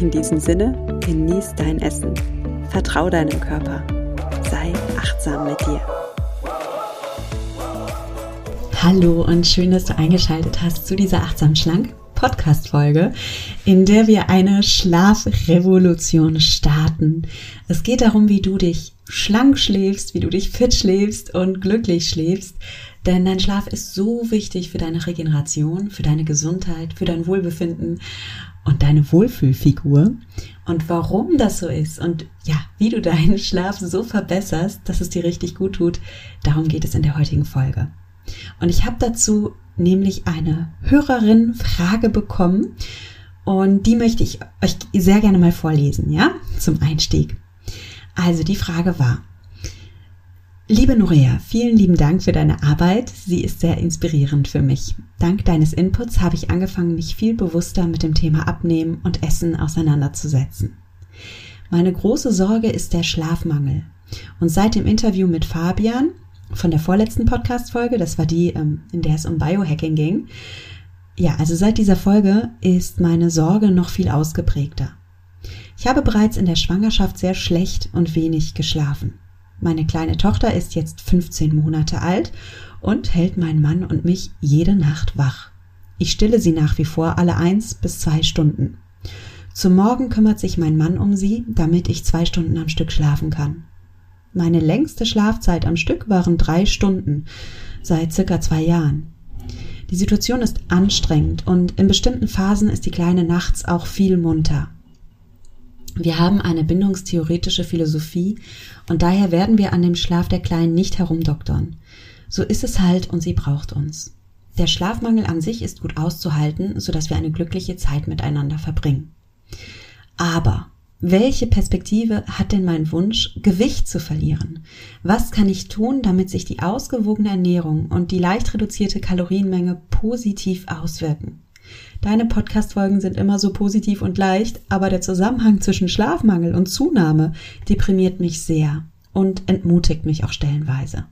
In diesem Sinne, genieß dein Essen. Vertrau deinem Körper. Sei achtsam mit dir. Hallo und schön, dass du eingeschaltet hast zu dieser Achtsam Schlank Podcast-Folge, in der wir eine Schlafrevolution starten. Es geht darum, wie du dich schlank schläfst, wie du dich fit schläfst und glücklich schläfst. Denn dein Schlaf ist so wichtig für deine Regeneration, für deine Gesundheit, für dein Wohlbefinden und deine Wohlfühlfigur. Und warum das so ist und ja, wie du deinen Schlaf so verbesserst, dass es dir richtig gut tut, darum geht es in der heutigen Folge. Und ich habe dazu nämlich eine Hörerin Frage bekommen und die möchte ich euch sehr gerne mal vorlesen, ja, zum Einstieg. Also die Frage war, Liebe Nurea, vielen lieben Dank für deine Arbeit. Sie ist sehr inspirierend für mich. Dank deines Inputs habe ich angefangen, mich viel bewusster mit dem Thema Abnehmen und Essen auseinanderzusetzen. Meine große Sorge ist der Schlafmangel. Und seit dem Interview mit Fabian von der vorletzten Podcast-Folge, das war die, ähm, in der es um Biohacking ging, ja, also seit dieser Folge ist meine Sorge noch viel ausgeprägter. Ich habe bereits in der Schwangerschaft sehr schlecht und wenig geschlafen. Meine kleine Tochter ist jetzt 15 Monate alt und hält meinen Mann und mich jede Nacht wach. Ich stille sie nach wie vor alle eins bis zwei Stunden. Zum Morgen kümmert sich mein Mann um sie, damit ich zwei Stunden am Stück schlafen kann. Meine längste Schlafzeit am Stück waren drei Stunden, seit circa zwei Jahren. Die Situation ist anstrengend und in bestimmten Phasen ist die Kleine nachts auch viel munter. Wir haben eine bindungstheoretische Philosophie und daher werden wir an dem Schlaf der Kleinen nicht herumdoktern. So ist es halt und sie braucht uns. Der Schlafmangel an sich ist gut auszuhalten, sodass wir eine glückliche Zeit miteinander verbringen. Aber welche Perspektive hat denn mein Wunsch, Gewicht zu verlieren? Was kann ich tun, damit sich die ausgewogene Ernährung und die leicht reduzierte Kalorienmenge positiv auswirken? Deine Podcast-Folgen sind immer so positiv und leicht, aber der Zusammenhang zwischen Schlafmangel und Zunahme deprimiert mich sehr und entmutigt mich auch stellenweise.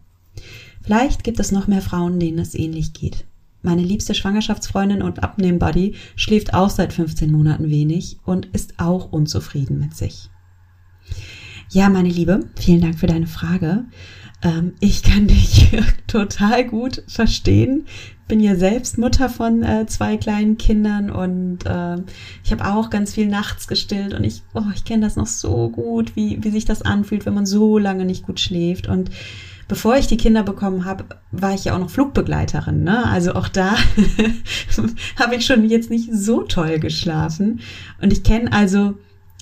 Vielleicht gibt es noch mehr Frauen, denen es ähnlich geht. Meine liebste Schwangerschaftsfreundin und Abnehmbuddy schläft auch seit 15 Monaten wenig und ist auch unzufrieden mit sich. Ja, meine Liebe, vielen Dank für deine Frage. Ähm, ich kann dich total gut verstehen. Bin ja selbst Mutter von äh, zwei kleinen Kindern und äh, ich habe auch ganz viel nachts gestillt und ich, oh, ich kenne das noch so gut, wie, wie sich das anfühlt, wenn man so lange nicht gut schläft. Und bevor ich die Kinder bekommen habe, war ich ja auch noch Flugbegleiterin. Ne? Also auch da habe ich schon jetzt nicht so toll geschlafen. Und ich kenne also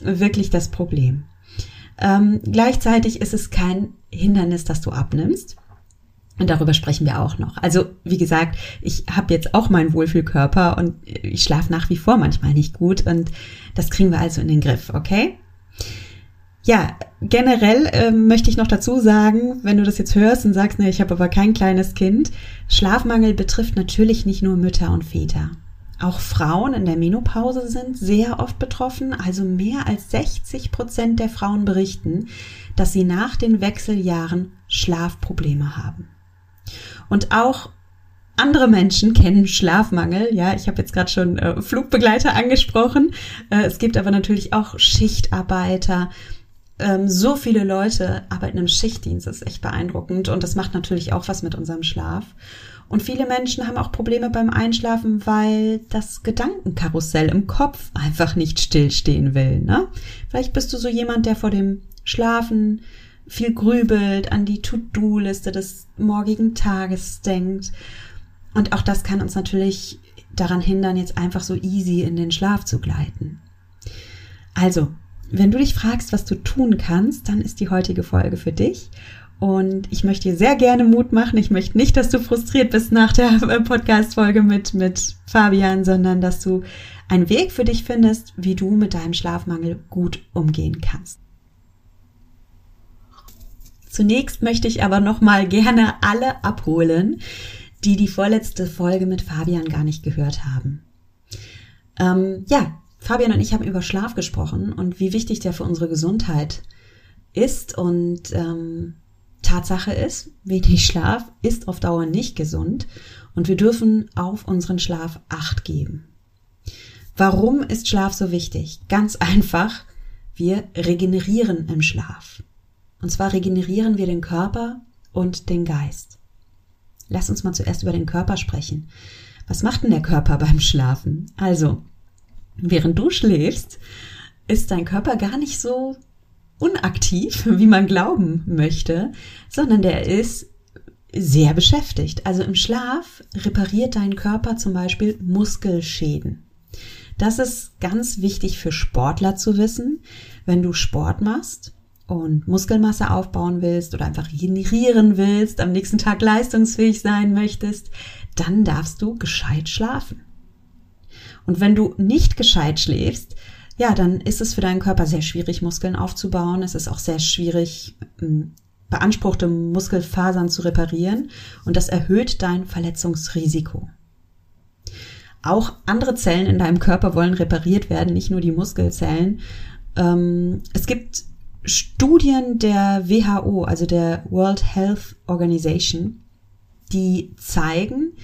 wirklich das Problem. Ähm, gleichzeitig ist es kein Hindernis, dass du abnimmst. Und darüber sprechen wir auch noch. Also wie gesagt, ich habe jetzt auch meinen Wohlfühlkörper und ich schlafe nach wie vor manchmal nicht gut und das kriegen wir also in den Griff, okay? Ja, generell äh, möchte ich noch dazu sagen, wenn du das jetzt hörst und sagst, ne, ich habe aber kein kleines Kind, Schlafmangel betrifft natürlich nicht nur Mütter und Väter. Auch Frauen in der Menopause sind sehr oft betroffen. Also mehr als 60 Prozent der Frauen berichten, dass sie nach den Wechseljahren Schlafprobleme haben. Und auch andere Menschen kennen Schlafmangel. Ja, ich habe jetzt gerade schon äh, Flugbegleiter angesprochen. Äh, es gibt aber natürlich auch Schichtarbeiter. Ähm, so viele Leute arbeiten im Schichtdienst. Das ist echt beeindruckend. Und das macht natürlich auch was mit unserem Schlaf. Und viele Menschen haben auch Probleme beim Einschlafen, weil das Gedankenkarussell im Kopf einfach nicht stillstehen will. Ne? Vielleicht bist du so jemand, der vor dem Schlafen viel grübelt, an die To-Do-Liste des morgigen Tages denkt. Und auch das kann uns natürlich daran hindern, jetzt einfach so easy in den Schlaf zu gleiten. Also, wenn du dich fragst, was du tun kannst, dann ist die heutige Folge für dich. Und ich möchte dir sehr gerne Mut machen. Ich möchte nicht, dass du frustriert bist nach der Podcast-Folge mit, mit Fabian, sondern dass du einen Weg für dich findest, wie du mit deinem Schlafmangel gut umgehen kannst. Zunächst möchte ich aber noch mal gerne alle abholen, die die vorletzte Folge mit Fabian gar nicht gehört haben. Ähm, ja, Fabian und ich haben über Schlaf gesprochen und wie wichtig der für unsere Gesundheit ist und ähm, Tatsache ist, wenig Schlaf ist auf Dauer nicht gesund und wir dürfen auf unseren Schlaf acht geben. Warum ist Schlaf so wichtig? Ganz einfach, wir regenerieren im Schlaf. Und zwar regenerieren wir den Körper und den Geist. Lass uns mal zuerst über den Körper sprechen. Was macht denn der Körper beim Schlafen? Also, während du schläfst, ist dein Körper gar nicht so unaktiv, wie man glauben möchte, sondern der ist sehr beschäftigt. Also im Schlaf repariert dein Körper zum Beispiel Muskelschäden. Das ist ganz wichtig für Sportler zu wissen. Wenn du Sport machst und Muskelmasse aufbauen willst oder einfach regenerieren willst, am nächsten Tag leistungsfähig sein möchtest, dann darfst du gescheit schlafen. Und wenn du nicht gescheit schläfst, ja, dann ist es für deinen Körper sehr schwierig, Muskeln aufzubauen. Es ist auch sehr schwierig, ähm, beanspruchte Muskelfasern zu reparieren und das erhöht dein Verletzungsrisiko. Auch andere Zellen in deinem Körper wollen repariert werden, nicht nur die Muskelzellen. Ähm, es gibt Studien der WHO, also der World Health Organization, die zeigen,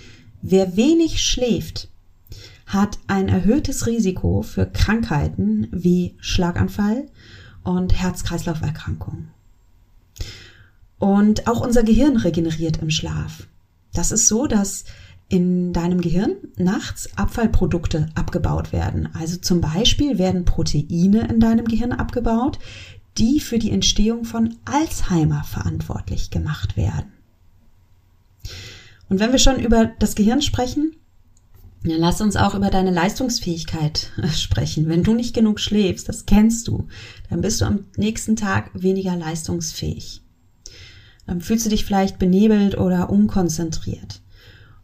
wer wenig schläft, hat ein erhöhtes Risiko für Krankheiten wie Schlaganfall und Herz-Kreislauf-Erkrankungen. Und auch unser Gehirn regeneriert im Schlaf. Das ist so, dass in deinem Gehirn nachts Abfallprodukte abgebaut werden. Also zum Beispiel werden Proteine in deinem Gehirn abgebaut, die für die Entstehung von Alzheimer verantwortlich gemacht werden. Und wenn wir schon über das Gehirn sprechen, ja, lass uns auch über deine Leistungsfähigkeit äh, sprechen. Wenn du nicht genug schläfst, das kennst du, dann bist du am nächsten Tag weniger leistungsfähig. Dann fühlst du dich vielleicht benebelt oder unkonzentriert.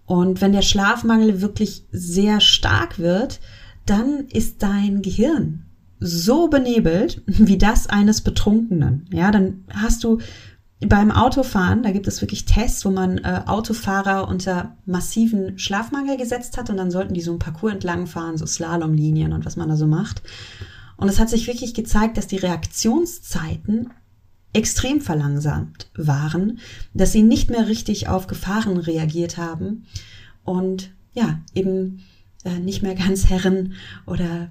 Und wenn der Schlafmangel wirklich sehr stark wird, dann ist dein Gehirn so benebelt wie das eines Betrunkenen. Ja, dann hast du beim Autofahren, da gibt es wirklich Tests, wo man äh, Autofahrer unter massiven Schlafmangel gesetzt hat und dann sollten die so ein Parcours entlang fahren, so Slalomlinien und was man da so macht. Und es hat sich wirklich gezeigt, dass die Reaktionszeiten extrem verlangsamt waren, dass sie nicht mehr richtig auf Gefahren reagiert haben und ja, eben äh, nicht mehr ganz Herren oder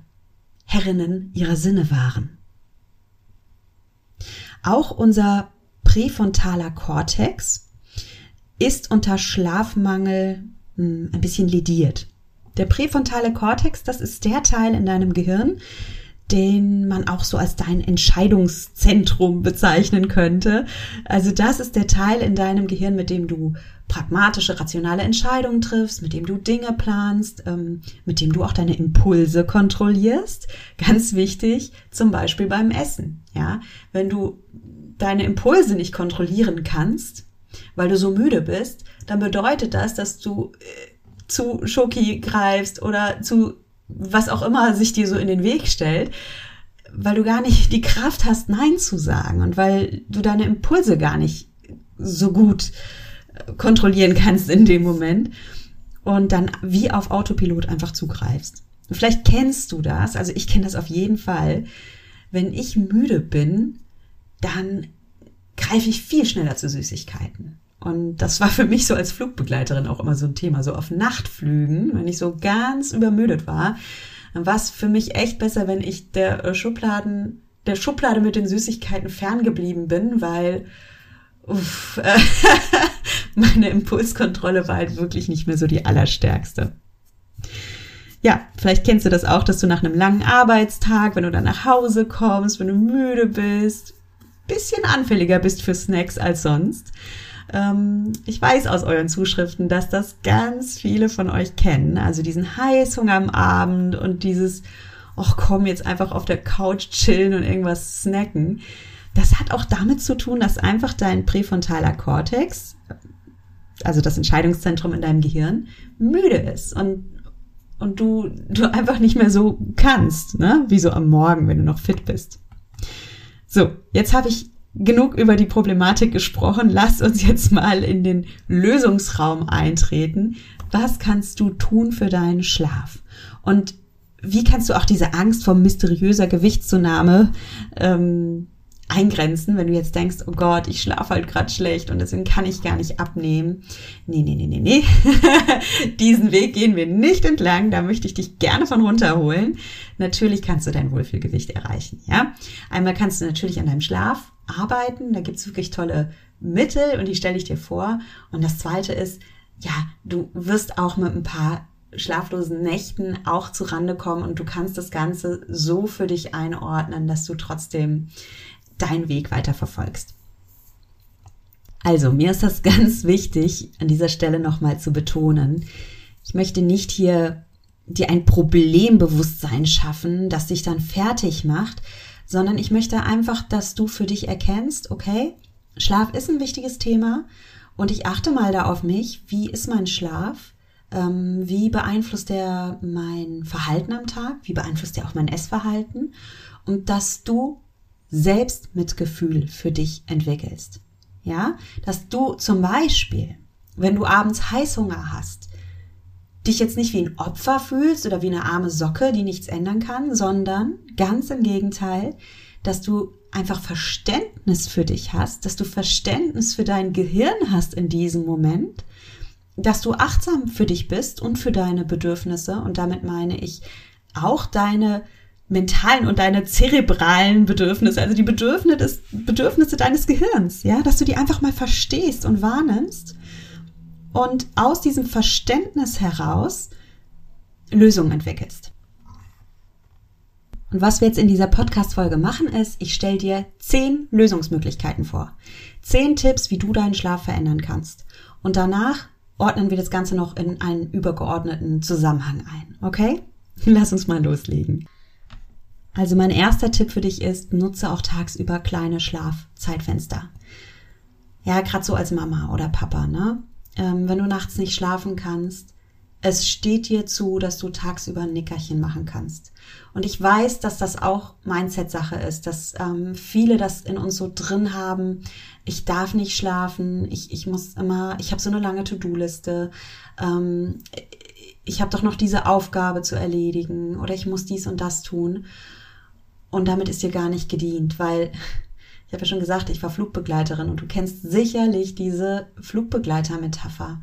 Herrinnen ihrer Sinne waren. Auch unser präfrontaler Kortex ist unter Schlafmangel hm, ein bisschen lediert. Der präfrontale Kortex, das ist der Teil in deinem Gehirn, den man auch so als dein Entscheidungszentrum bezeichnen könnte. Also das ist der Teil in deinem Gehirn, mit dem du pragmatische, rationale Entscheidungen triffst, mit dem du Dinge planst, ähm, mit dem du auch deine Impulse kontrollierst. Ganz wichtig, zum Beispiel beim Essen. Ja, wenn du deine Impulse nicht kontrollieren kannst, weil du so müde bist, dann bedeutet das, dass du äh, zu Schoki greifst oder zu was auch immer sich dir so in den Weg stellt, weil du gar nicht die Kraft hast, Nein zu sagen und weil du deine Impulse gar nicht so gut äh, kontrollieren kannst in dem Moment und dann wie auf Autopilot einfach zugreifst. Vielleicht kennst du das, also ich kenne das auf jeden Fall. Wenn ich müde bin, dann greife ich viel schneller zu Süßigkeiten. Und das war für mich so als Flugbegleiterin auch immer so ein Thema. So auf Nachtflügen, wenn ich so ganz übermüdet war, dann war es für mich echt besser, wenn ich der äh, Schubladen, der Schublade mit den Süßigkeiten ferngeblieben bin, weil uff, meine Impulskontrolle war halt wirklich nicht mehr so die allerstärkste. Ja, vielleicht kennst du das auch, dass du nach einem langen Arbeitstag, wenn du dann nach Hause kommst, wenn du müde bist, bisschen anfälliger bist für Snacks als sonst. Ähm, ich weiß aus euren Zuschriften, dass das ganz viele von euch kennen. Also diesen Heißhunger am Abend und dieses, ach komm, jetzt einfach auf der Couch chillen und irgendwas snacken. das hat auch damit zu tun, dass einfach dein präfrontaler Kortex, also das Entscheidungszentrum in deinem Gehirn, müde ist und, und du, du einfach nicht mehr so kannst, ne? wie so am Morgen, wenn du noch fit bist. So, jetzt habe ich genug über die Problematik gesprochen. Lass uns jetzt mal in den Lösungsraum eintreten. Was kannst du tun für deinen Schlaf? Und wie kannst du auch diese Angst vor mysteriöser Gewichtszunahme ähm, eingrenzen, wenn du jetzt denkst, oh Gott, ich schlafe halt gerade schlecht und deswegen kann ich gar nicht abnehmen. Nee, nee, nee, nee, nee. Diesen Weg gehen wir nicht entlang, da möchte ich dich gerne von runterholen. Natürlich kannst du dein Wohlfühlgewicht erreichen, ja. Einmal kannst du natürlich an deinem Schlaf arbeiten, da gibt's wirklich tolle Mittel und die stelle ich dir vor. Und das zweite ist, ja, du wirst auch mit ein paar schlaflosen Nächten auch zu Rande kommen und du kannst das Ganze so für dich einordnen, dass du trotzdem deinen Weg weiter verfolgst. Also, mir ist das ganz wichtig, an dieser Stelle nochmal zu betonen. Ich möchte nicht hier dir ein Problembewusstsein schaffen, das dich dann fertig macht, sondern ich möchte einfach, dass du für dich erkennst, okay, Schlaf ist ein wichtiges Thema und ich achte mal da auf mich, wie ist mein Schlaf, ähm, wie beeinflusst der mein Verhalten am Tag, wie beeinflusst der auch mein Essverhalten und dass du Selbstmitgefühl für dich entwickelst. Ja, dass du zum Beispiel, wenn du abends Heißhunger hast, dich jetzt nicht wie ein Opfer fühlst oder wie eine arme Socke, die nichts ändern kann, sondern ganz im Gegenteil, dass du einfach Verständnis für dich hast, dass du Verständnis für dein Gehirn hast in diesem Moment, dass du achtsam für dich bist und für deine Bedürfnisse und damit meine ich auch deine mentalen und deine zerebralen Bedürfnisse, also die Bedürfnisse, des, Bedürfnisse deines Gehirns, ja, dass du die einfach mal verstehst und wahrnimmst und aus diesem Verständnis heraus Lösungen entwickelst. Und was wir jetzt in dieser Podcast-Folge machen, ist, ich stelle dir zehn Lösungsmöglichkeiten vor. Zehn Tipps, wie du deinen Schlaf verändern kannst. Und danach ordnen wir das Ganze noch in einen übergeordneten Zusammenhang ein. Okay? Lass uns mal loslegen. Also mein erster Tipp für dich ist, nutze auch tagsüber kleine Schlafzeitfenster. Ja, gerade so als Mama oder Papa, ne? Ähm, wenn du nachts nicht schlafen kannst, es steht dir zu, dass du tagsüber ein Nickerchen machen kannst. Und ich weiß, dass das auch Mindset-Sache ist, dass ähm, viele das in uns so drin haben. Ich darf nicht schlafen, ich, ich muss immer, ich habe so eine lange To-Do-Liste. Ähm, ich habe doch noch diese Aufgabe zu erledigen oder ich muss dies und das tun. Und damit ist dir gar nicht gedient, weil ich habe ja schon gesagt, ich war Flugbegleiterin und du kennst sicherlich diese Flugbegleiter-Metapher.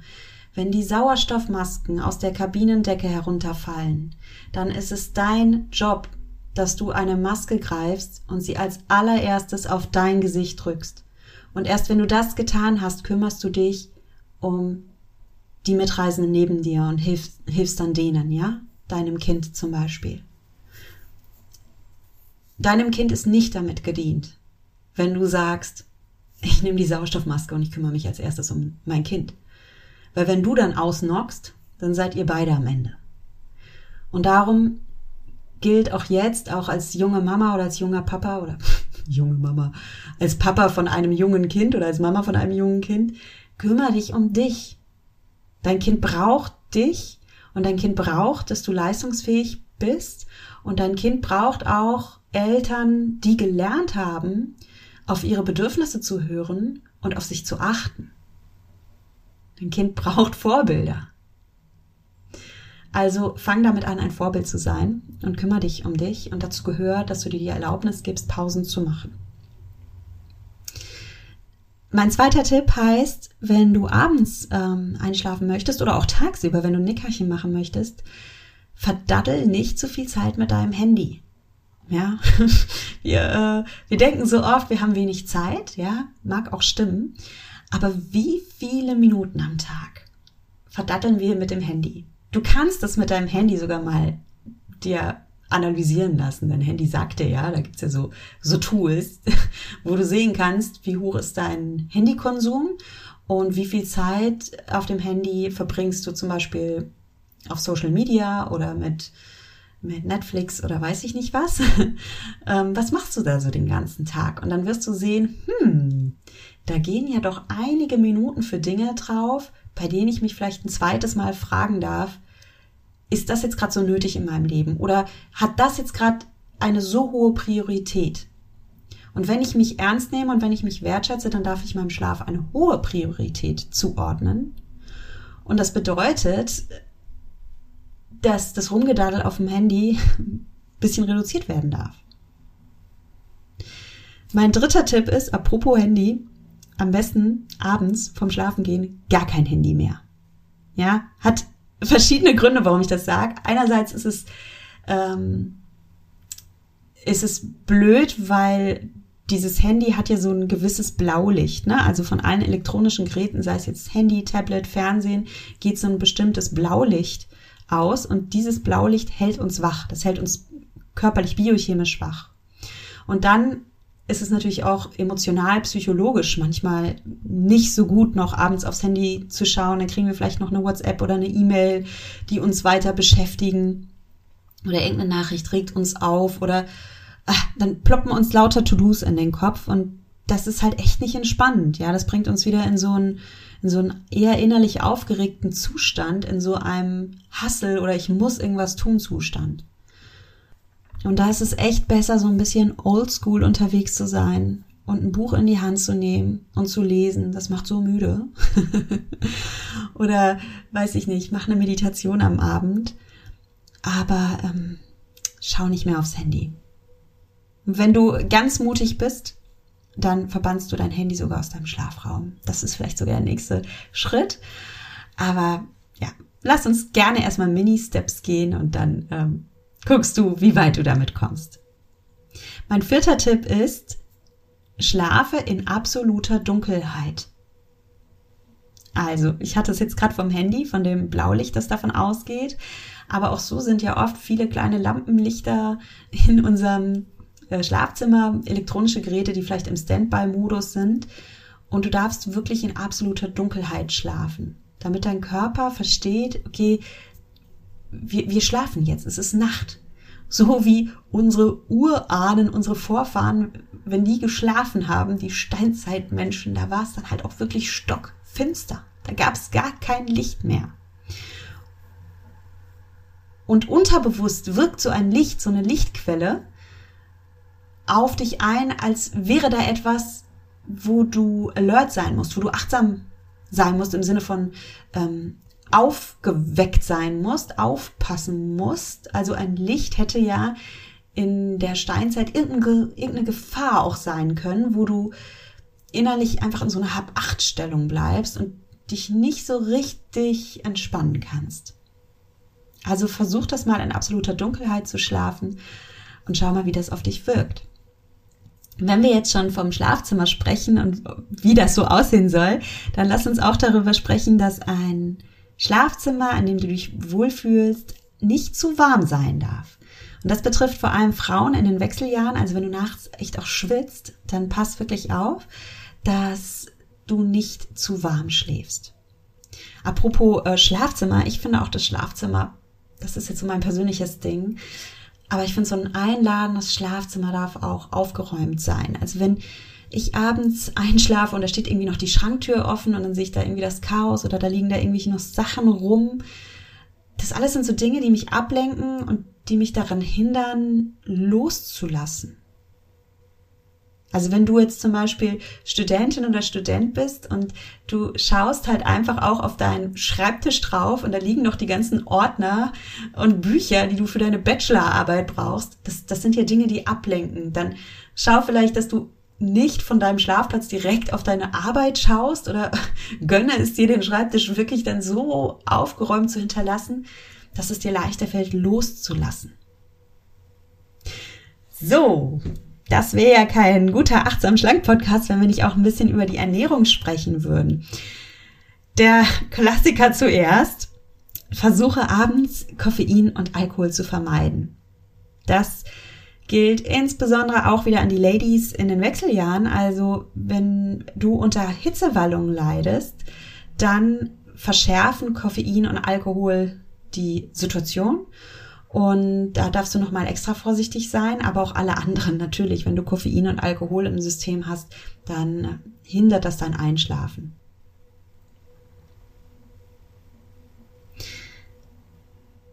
Wenn die Sauerstoffmasken aus der Kabinendecke herunterfallen, dann ist es dein Job, dass du eine Maske greifst und sie als allererstes auf dein Gesicht drückst. Und erst wenn du das getan hast, kümmerst du dich um die Mitreisenden neben dir und hilfst, hilfst dann denen, ja? Deinem Kind zum Beispiel. Deinem Kind ist nicht damit gedient, wenn du sagst, ich nehme die Sauerstoffmaske und ich kümmere mich als erstes um mein Kind. Weil wenn du dann ausnockst, dann seid ihr beide am Ende. Und darum gilt auch jetzt, auch als junge Mama oder als junger Papa oder junge Mama, als Papa von einem jungen Kind oder als Mama von einem jungen Kind, kümmere dich um dich. Dein Kind braucht dich und dein Kind braucht, dass du leistungsfähig bist und dein Kind braucht auch Eltern, die gelernt haben, auf ihre Bedürfnisse zu hören und auf sich zu achten. Dein Kind braucht Vorbilder. Also fang damit an, ein Vorbild zu sein und kümmere dich um dich. Und dazu gehört, dass du dir die Erlaubnis gibst, Pausen zu machen. Mein zweiter Tipp heißt, wenn du abends ähm, einschlafen möchtest oder auch tagsüber, wenn du ein Nickerchen machen möchtest, verdaddel nicht zu viel Zeit mit deinem Handy. Ja, wir, äh, wir denken so oft, wir haben wenig Zeit, ja, mag auch stimmen. Aber wie viele Minuten am Tag verdatteln wir mit dem Handy? Du kannst das mit deinem Handy sogar mal dir analysieren lassen. Dein Handy sagt dir ja, da gibt's ja so, so Tools, wo du sehen kannst, wie hoch ist dein Handykonsum und wie viel Zeit auf dem Handy verbringst du zum Beispiel auf Social Media oder mit mit Netflix oder weiß ich nicht was. ähm, was machst du da so den ganzen Tag? Und dann wirst du sehen, hm, da gehen ja doch einige Minuten für Dinge drauf, bei denen ich mich vielleicht ein zweites Mal fragen darf, ist das jetzt gerade so nötig in meinem Leben? Oder hat das jetzt gerade eine so hohe Priorität? Und wenn ich mich ernst nehme und wenn ich mich wertschätze, dann darf ich meinem Schlaf eine hohe Priorität zuordnen. Und das bedeutet, dass das Rumgedaddel auf dem Handy ein bisschen reduziert werden darf. Mein dritter Tipp ist, apropos Handy, am besten abends vom Schlafengehen gar kein Handy mehr. Ja, hat verschiedene Gründe, warum ich das sage. Einerseits ist es, ähm, ist es blöd, weil dieses Handy hat ja so ein gewisses Blaulicht, ne? Also von allen elektronischen Geräten, sei es jetzt Handy, Tablet, Fernsehen, geht so ein bestimmtes Blaulicht aus und dieses Blaulicht hält uns wach. Das hält uns körperlich biochemisch wach. Und dann ist es natürlich auch emotional, psychologisch manchmal nicht so gut, noch abends aufs Handy zu schauen. Dann kriegen wir vielleicht noch eine WhatsApp oder eine E-Mail, die uns weiter beschäftigen. Oder irgendeine Nachricht regt uns auf oder ach, dann ploppen uns lauter To-Dos in den Kopf und das ist halt echt nicht entspannend. Ja, das bringt uns wieder in so einen, in so einen eher innerlich aufgeregten Zustand, in so einem Hassel oder ich muss irgendwas tun Zustand. Und da ist es echt besser, so ein bisschen oldschool unterwegs zu sein und ein Buch in die Hand zu nehmen und zu lesen. Das macht so müde. Oder weiß ich nicht, mach eine Meditation am Abend. Aber ähm, schau nicht mehr aufs Handy. Wenn du ganz mutig bist, dann verbannst du dein Handy sogar aus deinem Schlafraum. Das ist vielleicht sogar der nächste Schritt. Aber ja, lass uns gerne erstmal Mini-Steps gehen und dann ähm, guckst du, wie weit du damit kommst. Mein vierter Tipp ist, schlafe in absoluter Dunkelheit. Also, ich hatte es jetzt gerade vom Handy, von dem Blaulicht, das davon ausgeht. Aber auch so sind ja oft viele kleine Lampenlichter in unserem Schlafzimmer, elektronische Geräte, die vielleicht im Standby-Modus sind. Und du darfst wirklich in absoluter Dunkelheit schlafen, damit dein Körper versteht, okay, wir, wir schlafen jetzt, es ist Nacht. So wie unsere Urahnen, unsere Vorfahren, wenn die geschlafen haben, die Steinzeitmenschen, da war es dann halt auch wirklich stockfinster. Da gab es gar kein Licht mehr. Und unterbewusst wirkt so ein Licht, so eine Lichtquelle auf dich ein, als wäre da etwas, wo du alert sein musst, wo du achtsam sein musst im Sinne von ähm, aufgeweckt sein musst, aufpassen musst. Also ein Licht hätte ja in der Steinzeit irgendeine, Gefahr auch sein können, wo du innerlich einfach in so einer Hab-Acht-Stellung bleibst und dich nicht so richtig entspannen kannst. Also versuch das mal in absoluter Dunkelheit zu schlafen und schau mal, wie das auf dich wirkt. Wenn wir jetzt schon vom Schlafzimmer sprechen und wie das so aussehen soll, dann lass uns auch darüber sprechen, dass ein Schlafzimmer, an dem du dich wohlfühlst, nicht zu warm sein darf. Und das betrifft vor allem Frauen in den Wechseljahren. Also wenn du nachts echt auch schwitzt, dann pass wirklich auf, dass du nicht zu warm schläfst. Apropos äh, Schlafzimmer, ich finde auch das Schlafzimmer, das ist jetzt so mein persönliches Ding, aber ich finde so ein einladendes Schlafzimmer darf auch aufgeräumt sein. Also wenn ich abends einschlafe und da steht irgendwie noch die Schranktür offen und dann sehe ich da irgendwie das Chaos oder da liegen da irgendwie noch Sachen rum. Das alles sind so Dinge, die mich ablenken und die mich daran hindern, loszulassen. Also wenn du jetzt zum Beispiel Studentin oder Student bist und du schaust halt einfach auch auf deinen Schreibtisch drauf und da liegen noch die ganzen Ordner und Bücher, die du für deine Bachelorarbeit brauchst, das, das sind ja Dinge, die ablenken. Dann schau vielleicht, dass du nicht von deinem Schlafplatz direkt auf deine Arbeit schaust oder gönne es dir, den Schreibtisch wirklich dann so aufgeräumt zu hinterlassen, dass es dir leichter fällt, loszulassen. So, das wäre ja kein guter achtsam schlank Podcast, wenn wir nicht auch ein bisschen über die Ernährung sprechen würden. Der Klassiker zuerst. Versuche abends Koffein und Alkohol zu vermeiden. Das gilt insbesondere auch wieder an die Ladies in den Wechseljahren. Also wenn du unter Hitzewallungen leidest, dann verschärfen Koffein und Alkohol die Situation Und da darfst du nochmal extra vorsichtig sein, aber auch alle anderen natürlich. Wenn du Koffein und Alkohol im System hast, dann hindert das dein Einschlafen.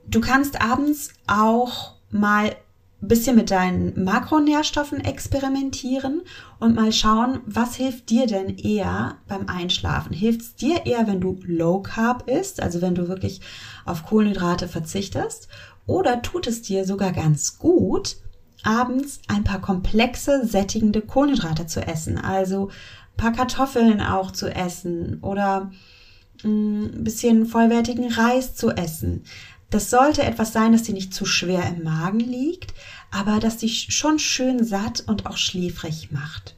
Du kannst abends auch mal ein bisschen mit deinen Makronährstoffen experimentieren und mal schauen, was hilft dir denn eher beim Einschlafen? Hilft es dir eher, wenn du Low Carb isst, also wenn du wirklich auf Kohlenhydrate verzichtest? Oder tut es dir sogar ganz gut, abends ein paar komplexe, sättigende Kohlenhydrate zu essen? Also ein paar Kartoffeln auch zu essen oder mm, ein bisschen vollwertigen Reis zu essen. Das sollte etwas sein, das dir nicht zu schwer im Magen liegt, aber das dich schon schön satt und auch schläfrig macht.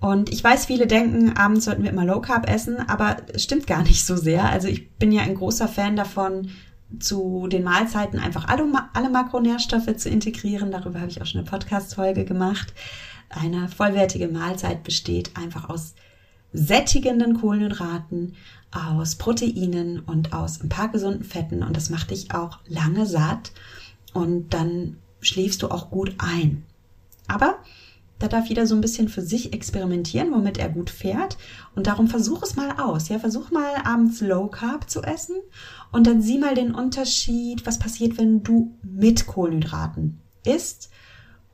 Und ich weiß, viele denken, abends sollten wir immer Low Carb essen, aber es stimmt gar nicht so sehr. Also ich bin ja ein großer Fan davon, zu den Mahlzeiten einfach alle, alle Makronährstoffe zu integrieren. Darüber habe ich auch schon eine Podcast-Folge gemacht. Eine vollwertige Mahlzeit besteht einfach aus sättigenden Kohlenhydraten, aus Proteinen und aus ein paar gesunden Fetten und das macht dich auch lange satt und dann schläfst du auch gut ein. Aber da darf jeder so ein bisschen für sich experimentieren, womit er gut fährt. Und darum versuch es mal aus. Ja, versuch mal abends Low Carb zu essen und dann sieh mal den Unterschied, was passiert, wenn du mit Kohlenhydraten isst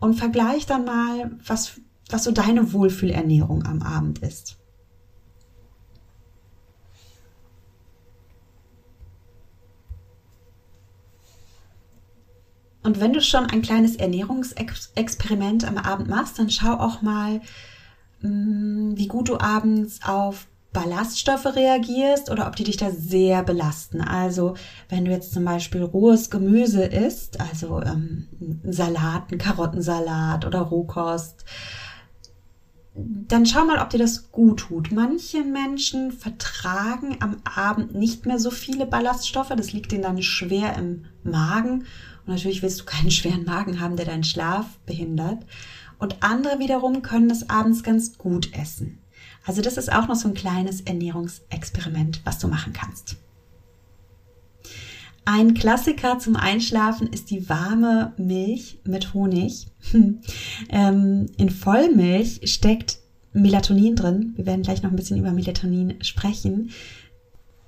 und vergleich dann mal, was, was so deine Wohlfühlernährung am Abend ist. Und wenn du schon ein kleines Ernährungsexperiment am Abend machst, dann schau auch mal, mm, wie gut du abends auf Ballaststoffe reagierst oder ob die dich da sehr belasten. Also wenn du jetzt zum Beispiel rohes Gemüse isst, also ähm, Salat, Karottensalat oder Rohkost, dann schau mal, ob dir das gut tut. Manche Menschen vertragen am Abend nicht mehr so viele Ballaststoffe. Das liegt ihnen dann schwer im Magen und natürlich willst du keinen schweren Magen haben, der deinen Schlaf behindert. Und andere wiederum können das abends ganz gut essen. Also das ist auch noch so ein kleines Ernährungsexperiment, was du machen kannst. Ein Klassiker zum Einschlafen ist die warme Milch mit Honig. ähm, in Vollmilch steckt Melatonin drin. Wir werden gleich noch ein bisschen über Melatonin sprechen.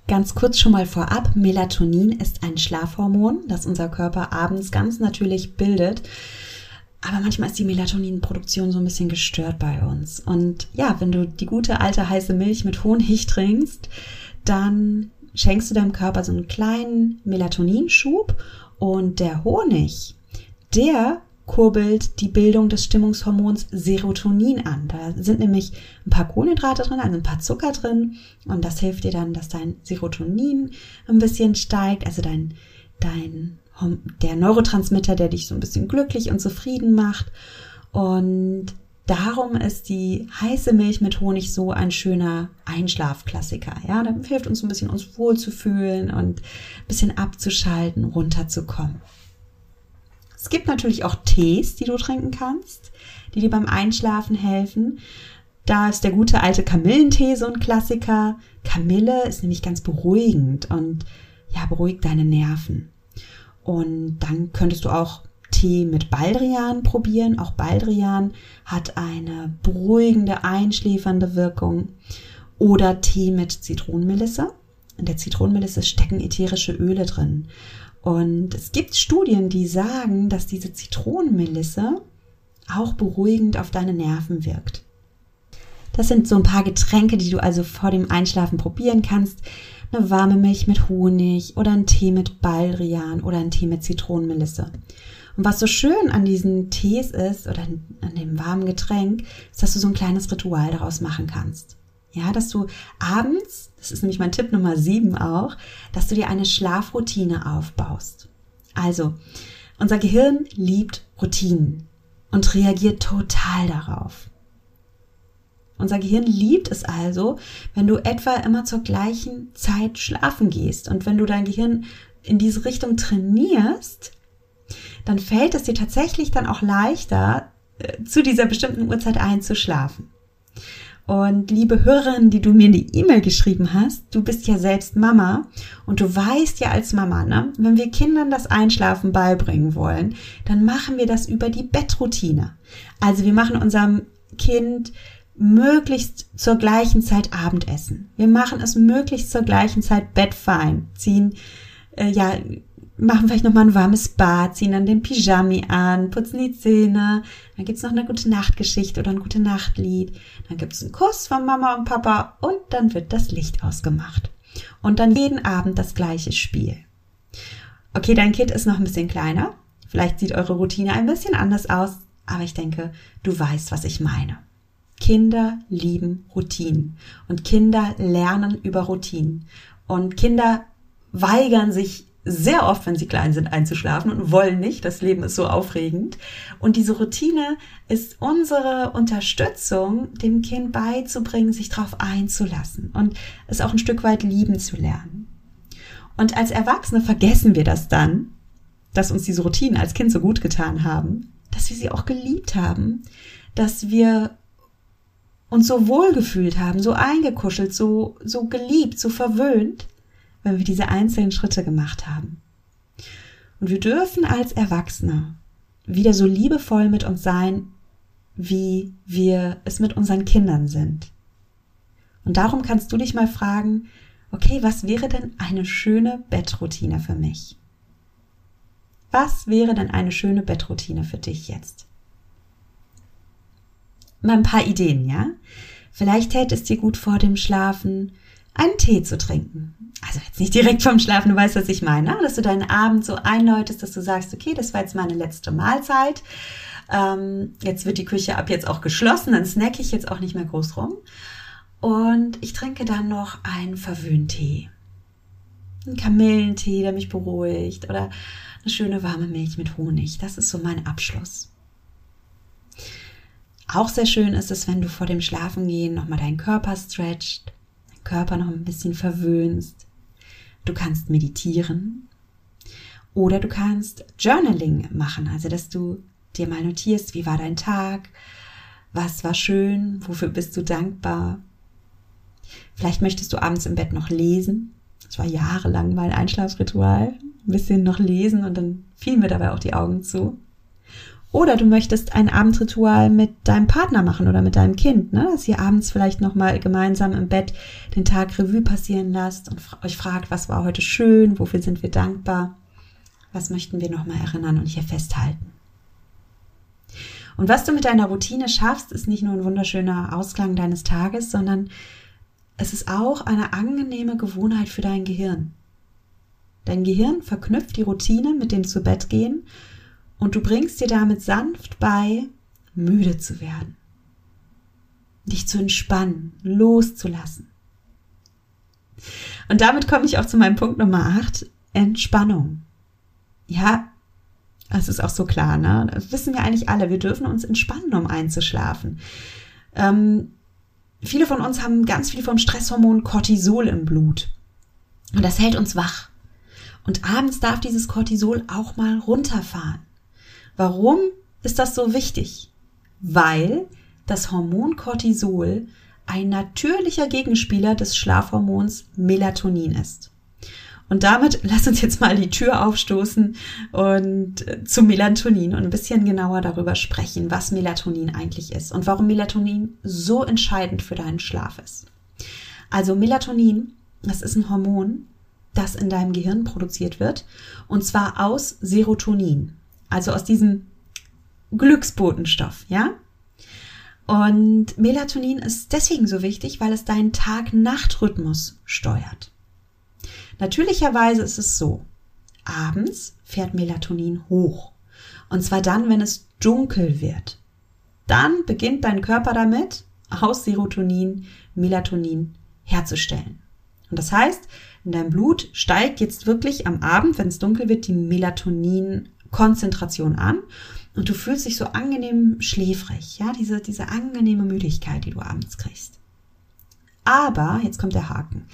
Ganz kurz schon mal vorab, Melatonin ist ein Schlafhormon, das unser Körper abends ganz natürlich bildet. Aber manchmal ist die Melatoninproduktion so ein bisschen gestört bei uns. Und ja, wenn du die gute alte heiße Milch mit Honig trinkst, dann schenkst du deinem Körper so einen kleinen Melatoninschub und der Honig, der kurbelt die Bildung des Stimmungshormons Serotonin an. Da sind nämlich ein paar Kohlenhydrate drin, also ein paar Zucker drin und das hilft dir dann, dass dein Serotonin ein bisschen steigt, also dein, dein, der Neurotransmitter, der dich so ein bisschen glücklich und zufrieden macht und Darum ist die heiße Milch mit Honig so ein schöner Einschlafklassiker. Ja, da hilft uns ein bisschen uns wohlzufühlen und ein bisschen abzuschalten, runterzukommen. Es gibt natürlich auch Tees, die du trinken kannst, die dir beim Einschlafen helfen. Da ist der gute alte Kamillentee so ein Klassiker. Kamille ist nämlich ganz beruhigend und ja, beruhigt deine Nerven. Und dann könntest du auch Tee mit Baldrian probieren. Auch Baldrian hat eine beruhigende, einschläfernde Wirkung. Oder Tee mit Zitronenmelisse. In der Zitronenmelisse stecken ätherische Öle drin. Und es gibt Studien, die sagen, dass diese Zitronenmelisse auch beruhigend auf deine Nerven wirkt. Das sind so ein paar Getränke, die du also vor dem Einschlafen probieren kannst. Eine warme Milch mit Honig oder ein Tee mit Baldrian oder ein Tee mit Zitronenmelisse. Und was so schön an diesen Tees ist oder an dem warmen Getränk, ist, dass du so ein kleines Ritual daraus machen kannst. Ja, dass du abends, das ist nämlich mein Tipp Nummer sieben auch, dass du dir eine Schlafroutine aufbaust. Also, unser Gehirn liebt Routinen und reagiert total darauf. Unser Gehirn liebt es also, wenn du etwa immer zur gleichen Zeit schlafen gehst. Und wenn du dein Gehirn in diese Richtung trainierst, dann fällt es dir tatsächlich dann auch leichter, äh, zu dieser bestimmten Uhrzeit einzuschlafen. Und liebe Hörerin, die du mir eine E-Mail geschrieben hast, du bist ja selbst Mama und du weißt ja als Mama, ne, wenn wir Kindern das Einschlafen beibringen wollen, dann machen wir das über die Bettroutine. Also wir machen unserem Kind möglichst zur gleichen Zeit Abendessen. Wir machen es möglichst zur gleichen Zeit bettfein, ziehen äh, ja machen vielleicht nochmal ein warmes Bad, ziehen dann den Pyjami an, putzen die Zähne, dann gibt's noch eine gute Nachtgeschichte oder ein gute Nachtlied, dann gibt's einen Kuss von Mama und Papa und dann wird das Licht ausgemacht. Und dann jeden Abend das gleiche Spiel. Okay, dein Kind ist noch ein bisschen kleiner, vielleicht sieht eure Routine ein bisschen anders aus, aber ich denke, du weißt, was ich meine. Kinder lieben Routinen und Kinder lernen über Routinen und Kinder weigern sich sehr oft, wenn sie klein sind, einzuschlafen und wollen nicht. Das Leben ist so aufregend. Und diese Routine ist unsere Unterstützung, dem Kind beizubringen, sich darauf einzulassen und es auch ein Stück weit lieben zu lernen. Und als Erwachsene vergessen wir das dann, dass uns diese Routinen als Kind so gut getan haben, dass wir sie auch geliebt haben, dass wir uns so wohlgefühlt haben, so eingekuschelt, so, so geliebt, so verwöhnt wenn wir diese einzelnen Schritte gemacht haben. Und wir dürfen als Erwachsene wieder so liebevoll mit uns sein, wie wir es mit unseren Kindern sind. Und darum kannst du dich mal fragen, okay, was wäre denn eine schöne Bettroutine für mich? Was wäre denn eine schöne Bettroutine für dich jetzt? Mal ein paar Ideen, ja? Vielleicht hält es dir gut vor dem Schlafen, einen Tee zu trinken. Also jetzt nicht direkt vom Schlafen, du weißt, was ich meine, dass du deinen Abend so einläutest, dass du sagst, okay, das war jetzt meine letzte Mahlzeit. Ähm, jetzt wird die Küche ab jetzt auch geschlossen, dann snacke ich jetzt auch nicht mehr groß rum. Und ich trinke dann noch einen Verwöhntee. Einen Kamillentee, der mich beruhigt oder eine schöne warme Milch mit Honig. Das ist so mein Abschluss. Auch sehr schön ist es, wenn du vor dem Schlafengehen nochmal deinen Körper stretcht Körper noch ein bisschen verwöhnst. Du kannst meditieren oder du kannst Journaling machen, also dass du dir mal notierst, wie war dein Tag, was war schön, wofür bist du dankbar. Vielleicht möchtest du abends im Bett noch lesen. Das war jahrelang mein Einschlafritual. Ein bisschen noch lesen und dann fielen mir dabei auch die Augen zu. Oder du möchtest ein Abendritual mit deinem Partner machen oder mit deinem Kind, ne? dass ihr abends vielleicht nochmal gemeinsam im Bett den Tag Revue passieren lasst und euch fragt, was war heute schön, wofür sind wir dankbar, was möchten wir nochmal erinnern und hier festhalten. Und was du mit deiner Routine schaffst, ist nicht nur ein wunderschöner Ausklang deines Tages, sondern es ist auch eine angenehme Gewohnheit für dein Gehirn. Dein Gehirn verknüpft die Routine mit dem zu Bett gehen und du bringst dir damit sanft bei, müde zu werden, dich zu entspannen, loszulassen. Und damit komme ich auch zu meinem Punkt Nummer 8, Entspannung. Ja, das ist auch so klar, ne? Das wissen wir eigentlich alle. Wir dürfen uns entspannen, um einzuschlafen. Ähm, viele von uns haben ganz viel vom Stresshormon Cortisol im Blut. Und das hält uns wach. Und abends darf dieses Cortisol auch mal runterfahren. Warum ist das so wichtig? Weil das Hormon Cortisol ein natürlicher Gegenspieler des Schlafhormons Melatonin ist. Und damit lass uns jetzt mal die Tür aufstoßen und äh, zu Melatonin und ein bisschen genauer darüber sprechen, was Melatonin eigentlich ist und warum Melatonin so entscheidend für deinen Schlaf ist. Also Melatonin, das ist ein Hormon, das in deinem Gehirn produziert wird und zwar aus Serotonin also aus diesem Glücksbotenstoff, ja? Und Melatonin ist deswegen so wichtig, weil es deinen Tag-Nacht-Rhythmus steuert. Natürlicherweise ist es so, abends fährt Melatonin hoch. Und zwar dann, wenn es dunkel wird. Dann beginnt dein Körper damit, aus Serotonin Melatonin herzustellen. Und das heißt, in deinem Blut steigt jetzt wirklich am Abend, wenn es dunkel wird, die Melatonin Konzentration an und du fühlst dich so angenehm schläfrig, ja, diese, diese angenehme Müdigkeit, die du abends kriegst. Aber, jetzt kommt der Haken,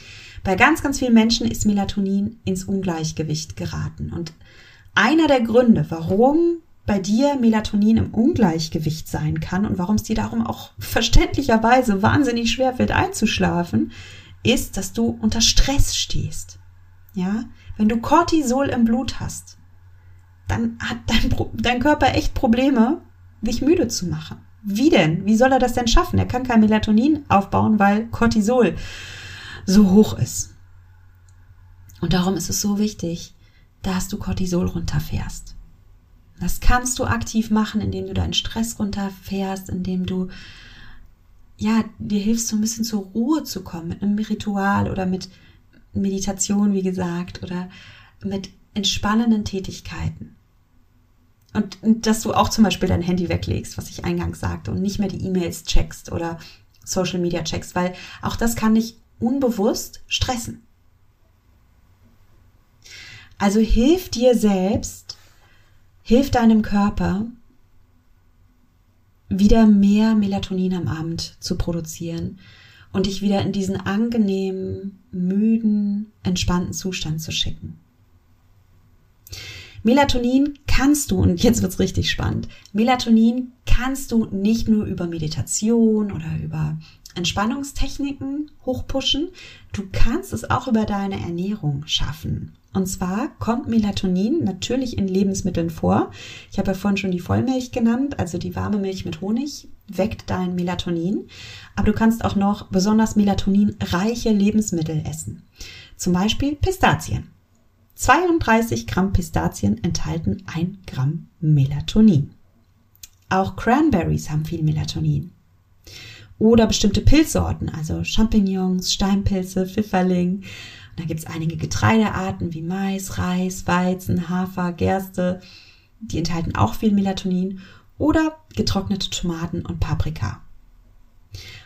bei ganz, ganz vielen Menschen ist Melatonin ins Ungleichgewicht geraten und einer der Gründe, warum bei dir Melatonin im Ungleichgewicht sein kann und warum es dir darum auch verständlicherweise wahnsinnig schwer wird einzuschlafen, ist, dass du unter Stress stehst. Ja, wenn du Cortisol im Blut hast, dann hat dein, dein Körper echt Probleme, dich müde zu machen. Wie denn? Wie soll er das denn schaffen? Er kann kein Melatonin aufbauen, weil Cortisol so hoch ist. Und darum ist es so wichtig, dass du Cortisol runterfährst. Das kannst du aktiv machen, indem du deinen Stress runterfährst, indem du ja, dir hilfst, so ein bisschen zur Ruhe zu kommen mit einem Ritual oder mit Meditation, wie gesagt, oder mit entspannenden Tätigkeiten. Und, und dass du auch zum Beispiel dein Handy weglegst, was ich eingangs sagte, und nicht mehr die E-Mails checkst oder Social Media checkst, weil auch das kann dich unbewusst stressen. Also hilf dir selbst, hilf deinem Körper, wieder mehr Melatonin am Abend zu produzieren und dich wieder in diesen angenehmen, müden, entspannten Zustand zu schicken. Melatonin kannst du, und jetzt wird's richtig spannend, Melatonin kannst du nicht nur über Meditation oder über Entspannungstechniken hochpushen, du kannst es auch über deine Ernährung schaffen. Und zwar kommt Melatonin natürlich in Lebensmitteln vor. Ich habe ja vorhin schon die Vollmilch genannt, also die warme Milch mit Honig weckt dein Melatonin. Aber du kannst auch noch besonders melatoninreiche Lebensmittel essen. Zum Beispiel Pistazien. 32 Gramm Pistazien enthalten 1 Gramm Melatonin. Auch Cranberries haben viel Melatonin. Oder bestimmte Pilzsorten, also Champignons, Steinpilze, Pfifferling. Und da gibt es einige Getreidearten wie Mais, Reis, Weizen, Hafer, Gerste. Die enthalten auch viel Melatonin. Oder getrocknete Tomaten und Paprika.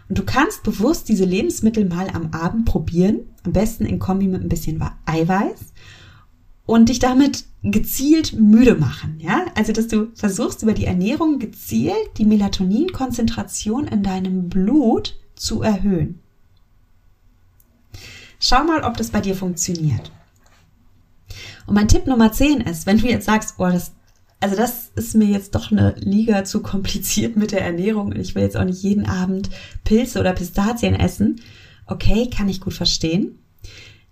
Und du kannst bewusst diese Lebensmittel mal am Abend probieren, am besten in Kombi mit ein bisschen Eiweiß und dich damit gezielt müde machen, ja? Also, dass du versuchst über die Ernährung gezielt die Melatoninkonzentration in deinem Blut zu erhöhen. Schau mal, ob das bei dir funktioniert. Und mein Tipp Nummer 10 ist, wenn du jetzt sagst, oh, das, also das ist mir jetzt doch eine Liga zu kompliziert mit der Ernährung und ich will jetzt auch nicht jeden Abend Pilze oder Pistazien essen. Okay, kann ich gut verstehen.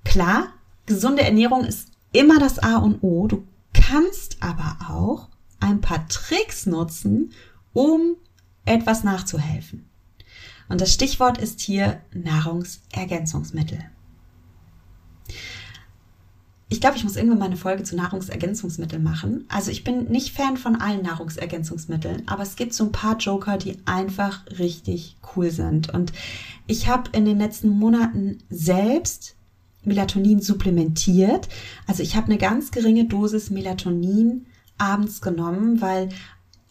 Klar, gesunde Ernährung ist immer das A und O. Du kannst aber auch ein paar Tricks nutzen, um etwas nachzuhelfen. Und das Stichwort ist hier Nahrungsergänzungsmittel. Ich glaube, ich muss irgendwann mal eine Folge zu Nahrungsergänzungsmitteln machen. Also ich bin nicht Fan von allen Nahrungsergänzungsmitteln, aber es gibt so ein paar Joker, die einfach richtig cool sind. Und ich habe in den letzten Monaten selbst Melatonin supplementiert. Also ich habe eine ganz geringe Dosis Melatonin abends genommen, weil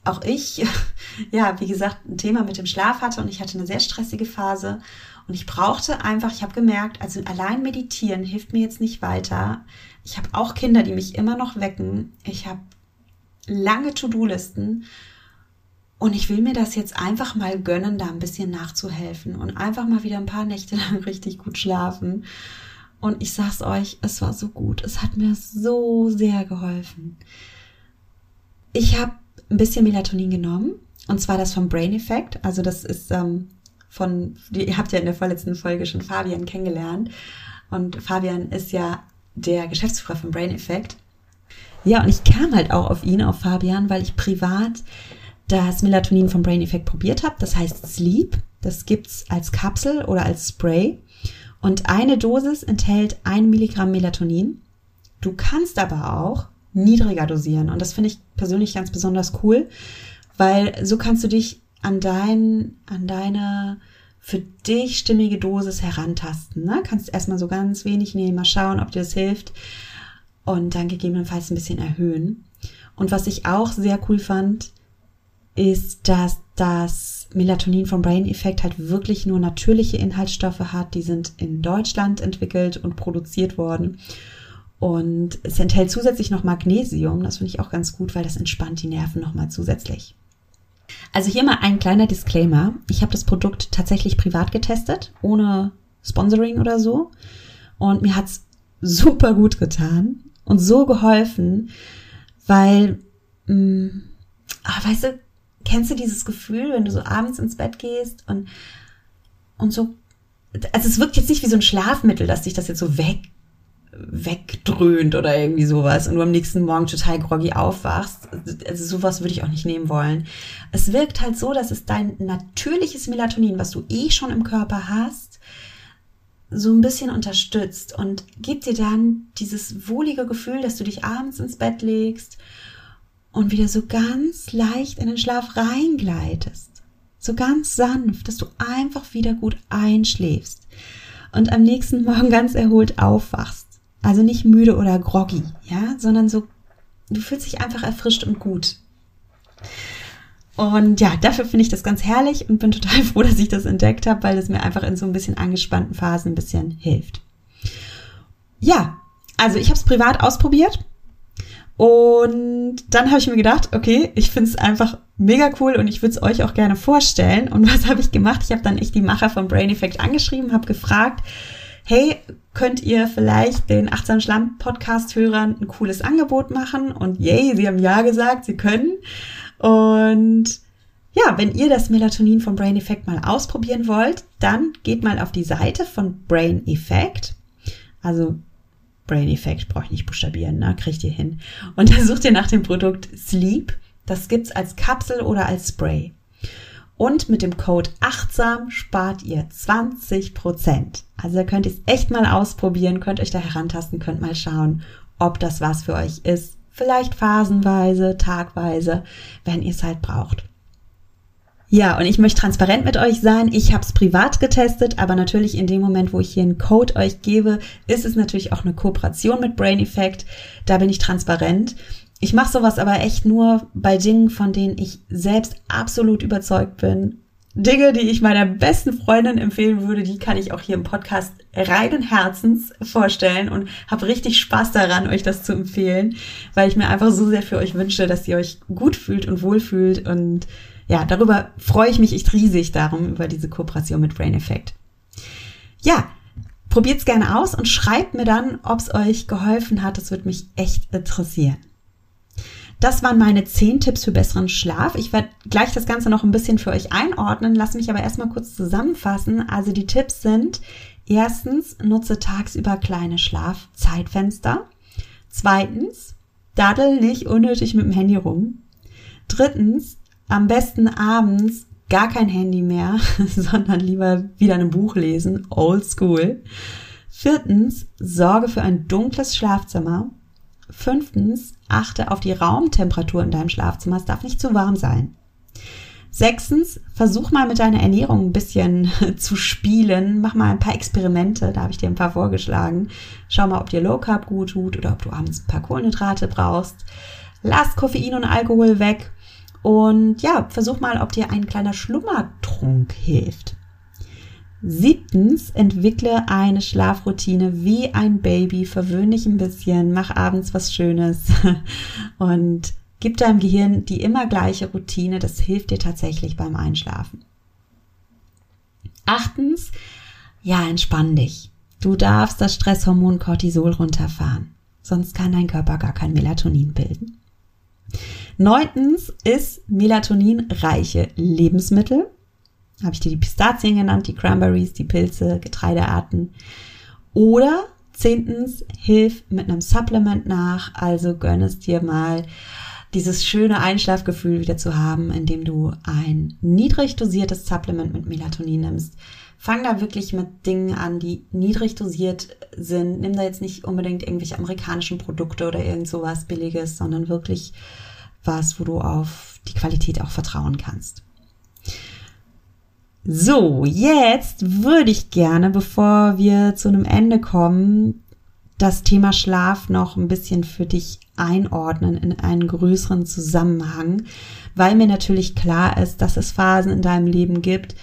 auch ich, ja, wie gesagt, ein Thema mit dem Schlaf hatte und ich hatte eine sehr stressige Phase und ich brauchte einfach, ich habe gemerkt, also allein meditieren hilft mir jetzt nicht weiter. Ich habe auch Kinder, die mich immer noch wecken. Ich habe lange To-Do-Listen und ich will mir das jetzt einfach mal gönnen, da ein bisschen nachzuhelfen und einfach mal wieder ein paar Nächte lang richtig gut schlafen. Und ich sag's euch, es war so gut. Es hat mir so sehr geholfen. Ich habe ein bisschen Melatonin genommen. Und zwar das vom Brain Effect. Also das ist ähm, von, ihr habt ja in der vorletzten Folge schon Fabian kennengelernt. Und Fabian ist ja der Geschäftsführer von Brain Effect. Ja, und ich kam halt auch auf ihn, auf Fabian, weil ich privat das Melatonin vom Brain Effect probiert habe. Das heißt Sleep. Das gibt's als Kapsel oder als Spray. Und eine Dosis enthält ein Milligramm Melatonin. Du kannst aber auch niedriger dosieren. Und das finde ich persönlich ganz besonders cool, weil so kannst du dich an dein, an deine für dich stimmige Dosis herantasten. Ne? Kannst erstmal so ganz wenig nehmen, mal schauen, ob dir das hilft. Und dann gegebenenfalls ein bisschen erhöhen. Und was ich auch sehr cool fand, ist, dass das Melatonin vom Brain Effect halt wirklich nur natürliche Inhaltsstoffe hat. Die sind in Deutschland entwickelt und produziert worden. Und es enthält zusätzlich noch Magnesium. Das finde ich auch ganz gut, weil das entspannt die Nerven nochmal zusätzlich. Also hier mal ein kleiner Disclaimer. Ich habe das Produkt tatsächlich privat getestet, ohne Sponsoring oder so. Und mir hat's super gut getan und so geholfen, weil mh, mm, ah, weißt du, kennst du dieses Gefühl, wenn du so abends ins Bett gehst und, und so, also es wirkt jetzt nicht wie so ein Schlafmittel, dass dich das jetzt so weg, wegdröhnt oder irgendwie sowas und du am nächsten Morgen total groggy aufwachst. Also sowas würde ich auch nicht nehmen wollen. Es wirkt halt so, dass es dein natürliches Melatonin, was du eh schon im Körper hast, so ein bisschen unterstützt und gibt dir dann dieses wohlige Gefühl, dass du dich abends ins Bett legst und wieder so ganz leicht in den Schlaf reingleitest. So ganz sanft, dass du einfach wieder gut einschläfst und am nächsten Morgen ganz erholt aufwachst. Also nicht müde oder groggy, ja, sondern so, du fühlst dich einfach erfrischt und gut. Und ja, dafür finde ich das ganz herrlich und bin total froh, dass ich das entdeckt habe, weil es mir einfach in so ein bisschen angespannten Phasen ein bisschen hilft. Ja, also ich habe es privat ausprobiert und dann habe ich mir gedacht, okay, ich finde es einfach mega cool und ich würde es euch auch gerne vorstellen. Und was habe ich gemacht? Ich habe dann echt die Macher von Brain Effect angeschrieben, habe gefragt, hey, könnt ihr vielleicht den Achtsam Schlamm Podcast Hörern ein cooles Angebot machen? Und yay, sie haben ja gesagt, sie können. Und ja, wenn ihr das Melatonin von Brain Effect mal ausprobieren wollt, dann geht mal auf die Seite von Brain Effect. Also Brain Effect brauche ich nicht buchstabieren, ne? Kriegt ihr hin. Und da sucht ihr nach dem Produkt Sleep. Das gibt's als Kapsel oder als Spray. Und mit dem Code achtsam spart ihr 20 Prozent. Also da könnt ihr es echt mal ausprobieren, könnt euch da herantasten, könnt mal schauen, ob das was für euch ist vielleicht phasenweise, tagweise, wenn ihr es halt braucht. Ja, und ich möchte transparent mit euch sein. Ich habe es privat getestet, aber natürlich in dem Moment, wo ich hier einen Code euch gebe, ist es natürlich auch eine Kooperation mit Brain Effect. Da bin ich transparent. Ich mache sowas aber echt nur bei Dingen, von denen ich selbst absolut überzeugt bin Dinge, die ich meiner besten Freundin empfehlen würde, die kann ich auch hier im Podcast reinen Herzens vorstellen und habe richtig Spaß daran, euch das zu empfehlen, weil ich mir einfach so sehr für euch wünsche, dass ihr euch gut fühlt und wohlfühlt und ja, darüber freue ich mich echt riesig darum, über diese Kooperation mit Brain Effect. Ja, probiert's gerne aus und schreibt mir dann, ob es euch geholfen hat. Das würde mich echt interessieren. Das waren meine zehn Tipps für besseren Schlaf. Ich werde gleich das Ganze noch ein bisschen für euch einordnen. Lass mich aber erstmal kurz zusammenfassen. Also die Tipps sind, erstens, nutze tagsüber kleine Schlafzeitfenster. Zweitens, daddel nicht unnötig mit dem Handy rum. Drittens, am besten abends gar kein Handy mehr, sondern lieber wieder ein Buch lesen, old school. Viertens, sorge für ein dunkles Schlafzimmer. Fünftens, achte auf die Raumtemperatur in deinem Schlafzimmer. Es darf nicht zu warm sein. Sechstens, versuch mal mit deiner Ernährung ein bisschen zu spielen. Mach mal ein paar Experimente. Da habe ich dir ein paar vorgeschlagen. Schau mal, ob dir Low Carb gut tut oder ob du abends ein paar Kohlenhydrate brauchst. Lass Koffein und Alkohol weg. Und ja, versuch mal, ob dir ein kleiner Schlummertrunk hilft. Siebtens, entwickle eine Schlafroutine wie ein Baby, verwöhn dich ein bisschen, mach abends was Schönes und gib deinem Gehirn die immer gleiche Routine. Das hilft dir tatsächlich beim Einschlafen. Achtens, ja, entspann dich. Du darfst das Stresshormon Cortisol runterfahren, sonst kann dein Körper gar kein Melatonin bilden. Neuntens ist melatoninreiche Lebensmittel habe ich dir die Pistazien genannt, die Cranberries, die Pilze, Getreidearten. Oder zehntens, hilf mit einem Supplement nach, also gönn es dir mal dieses schöne Einschlafgefühl wieder zu haben, indem du ein niedrig dosiertes Supplement mit Melatonin nimmst. Fang da wirklich mit Dingen an, die niedrig dosiert sind. Nimm da jetzt nicht unbedingt irgendwelche amerikanischen Produkte oder irgend sowas Billiges, sondern wirklich was, wo du auf die Qualität auch vertrauen kannst. So, jetzt würde ich gerne, bevor wir zu einem Ende kommen, das Thema Schlaf noch ein bisschen für dich einordnen in einen größeren Zusammenhang, weil mir natürlich klar ist, dass es Phasen in deinem Leben gibt,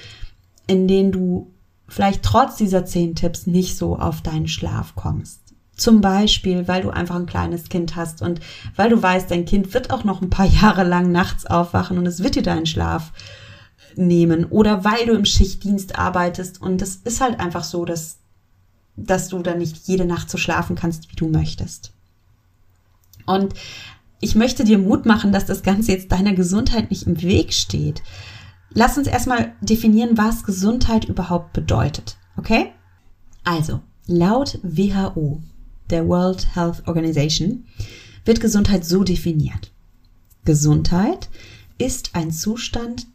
in denen du vielleicht trotz dieser zehn Tipps nicht so auf deinen Schlaf kommst. Zum Beispiel, weil du einfach ein kleines Kind hast und weil du weißt, dein Kind wird auch noch ein paar Jahre lang nachts aufwachen und es wird dir deinen Schlaf nehmen oder weil du im Schichtdienst arbeitest und es ist halt einfach so, dass, dass du dann nicht jede Nacht so schlafen kannst, wie du möchtest. Und ich möchte dir Mut machen, dass das Ganze jetzt deiner Gesundheit nicht im Weg steht. Lass uns erstmal definieren, was Gesundheit überhaupt bedeutet. Okay? Also, laut WHO, der World Health Organization, wird Gesundheit so definiert. Gesundheit ist ein Zustand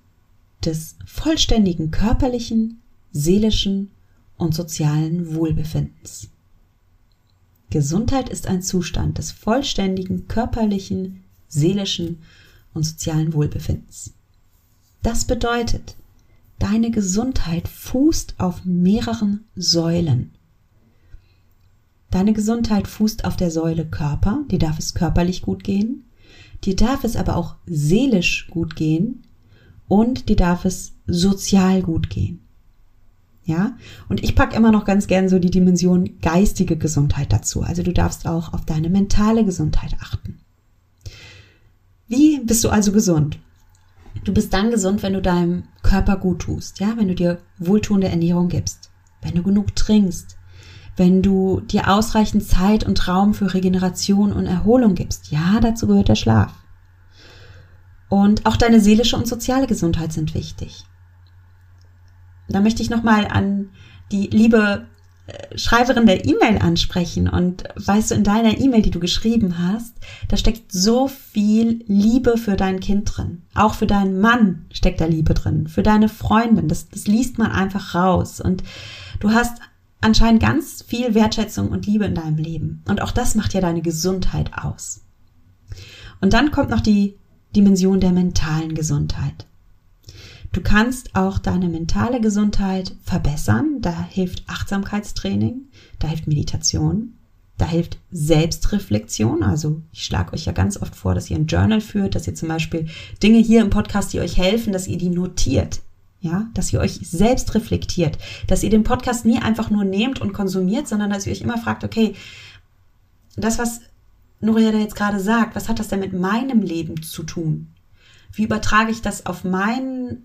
des vollständigen körperlichen, seelischen und sozialen Wohlbefindens. Gesundheit ist ein Zustand des vollständigen körperlichen, seelischen und sozialen Wohlbefindens. Das bedeutet, deine Gesundheit fußt auf mehreren Säulen. Deine Gesundheit fußt auf der Säule Körper, dir darf es körperlich gut gehen, dir darf es aber auch seelisch gut gehen und dir darf es sozial gut gehen. Ja, und ich pack immer noch ganz gern so die Dimension geistige Gesundheit dazu. Also du darfst auch auf deine mentale Gesundheit achten. Wie bist du also gesund? Du bist dann gesund, wenn du deinem Körper gut tust, ja, wenn du dir wohltuende Ernährung gibst, wenn du genug trinkst, wenn du dir ausreichend Zeit und Raum für Regeneration und Erholung gibst. Ja, dazu gehört der Schlaf. Und auch deine seelische und soziale Gesundheit sind wichtig. Da möchte ich nochmal an die liebe äh, Schreiberin der E-Mail ansprechen und weißt du, in deiner E-Mail, die du geschrieben hast, da steckt so viel Liebe für dein Kind drin. Auch für deinen Mann steckt da Liebe drin, für deine Freundin. Das, das liest man einfach raus. Und du hast anscheinend ganz viel Wertschätzung und Liebe in deinem Leben. Und auch das macht ja deine Gesundheit aus. Und dann kommt noch die Dimension der mentalen Gesundheit. Du kannst auch deine mentale Gesundheit verbessern. Da hilft Achtsamkeitstraining, da hilft Meditation, da hilft Selbstreflexion. Also ich schlage euch ja ganz oft vor, dass ihr ein Journal führt, dass ihr zum Beispiel Dinge hier im Podcast, die euch helfen, dass ihr die notiert. Ja, dass ihr euch selbst reflektiert, dass ihr den Podcast nie einfach nur nehmt und konsumiert, sondern dass ihr euch immer fragt, okay, das, was Nuria da jetzt gerade sagt, was hat das denn mit meinem Leben zu tun? Wie übertrage ich das auf mein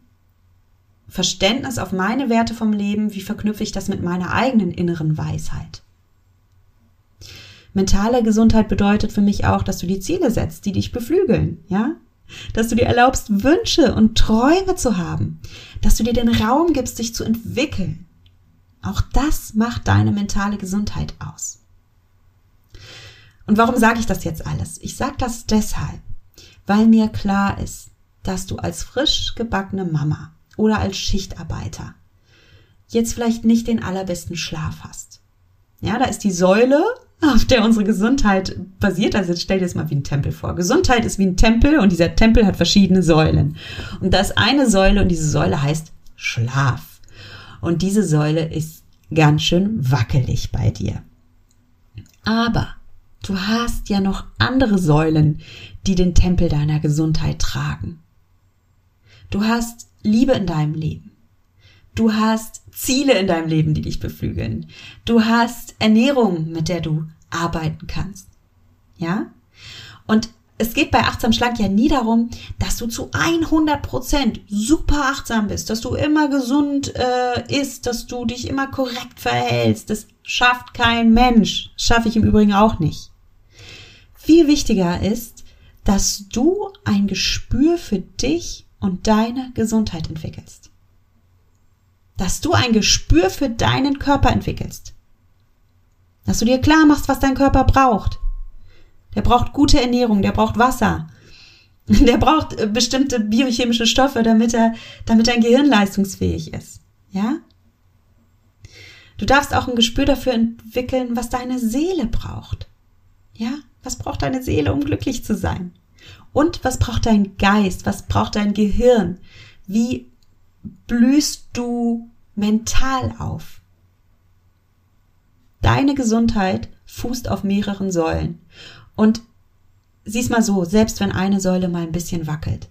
Verständnis, auf meine Werte vom Leben? Wie verknüpfe ich das mit meiner eigenen inneren Weisheit? Mentale Gesundheit bedeutet für mich auch, dass du die Ziele setzt, die dich beflügeln, ja? Dass du dir erlaubst, Wünsche und Träume zu haben, dass du dir den Raum gibst, dich zu entwickeln. Auch das macht deine mentale Gesundheit aus. Und warum sage ich das jetzt alles? Ich sage das deshalb, weil mir klar ist, dass du als frisch gebackene Mama oder als Schichtarbeiter jetzt vielleicht nicht den allerbesten Schlaf hast. Ja, da ist die Säule, auf der unsere Gesundheit basiert. Also stell dir das mal wie ein Tempel vor. Gesundheit ist wie ein Tempel und dieser Tempel hat verschiedene Säulen. Und da ist eine Säule und diese Säule heißt Schlaf. Und diese Säule ist ganz schön wackelig bei dir. Aber Du hast ja noch andere Säulen, die den Tempel deiner Gesundheit tragen. Du hast Liebe in deinem Leben. Du hast Ziele in deinem Leben, die dich beflügeln. Du hast Ernährung, mit der du arbeiten kannst. Ja? Und es geht bei achtsam schlank ja nie darum, dass du zu 100 Prozent super achtsam bist, dass du immer gesund äh, isst, dass du dich immer korrekt verhältst. Das schafft kein Mensch. Schaffe ich im Übrigen auch nicht. Viel wichtiger ist, dass du ein Gespür für dich und deine Gesundheit entwickelst. Dass du ein Gespür für deinen Körper entwickelst. Dass du dir klar machst, was dein Körper braucht. Der braucht gute Ernährung, der braucht Wasser. Der braucht äh, bestimmte biochemische Stoffe, damit er, damit dein Gehirn leistungsfähig ist. Ja? Du darfst auch ein Gespür dafür entwickeln, was deine Seele braucht. Ja? Was braucht deine Seele, um glücklich zu sein? Und was braucht dein Geist? Was braucht dein Gehirn? Wie blühst du mental auf? Deine Gesundheit fußt auf mehreren Säulen. Und sieh's mal so, selbst wenn eine Säule mal ein bisschen wackelt,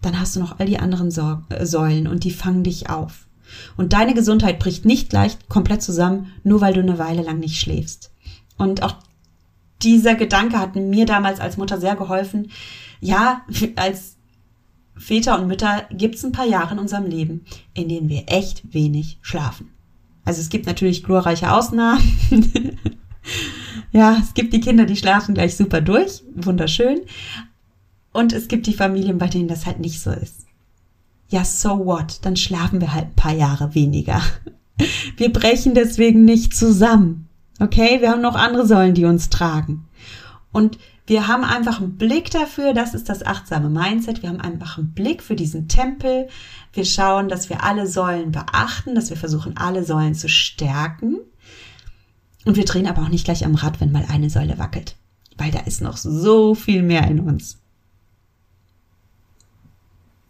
dann hast du noch all die anderen äh, Säulen und die fangen dich auf. Und deine Gesundheit bricht nicht gleich komplett zusammen, nur weil du eine Weile lang nicht schläfst. Und auch dieser Gedanke hat mir damals als Mutter sehr geholfen. Ja, als Väter und Mütter gibt es ein paar Jahre in unserem Leben, in denen wir echt wenig schlafen. Also es gibt natürlich glorreiche Ausnahmen. Ja, es gibt die Kinder, die schlafen gleich super durch, wunderschön. Und es gibt die Familien, bei denen das halt nicht so ist. Ja, so what? Dann schlafen wir halt ein paar Jahre weniger. Wir brechen deswegen nicht zusammen. Okay, wir haben noch andere Säulen, die uns tragen. Und wir haben einfach einen Blick dafür, das ist das achtsame Mindset. Wir haben einfach einen Blick für diesen Tempel. Wir schauen, dass wir alle Säulen beachten, dass wir versuchen, alle Säulen zu stärken. Und wir drehen aber auch nicht gleich am Rad, wenn mal eine Säule wackelt, weil da ist noch so viel mehr in uns.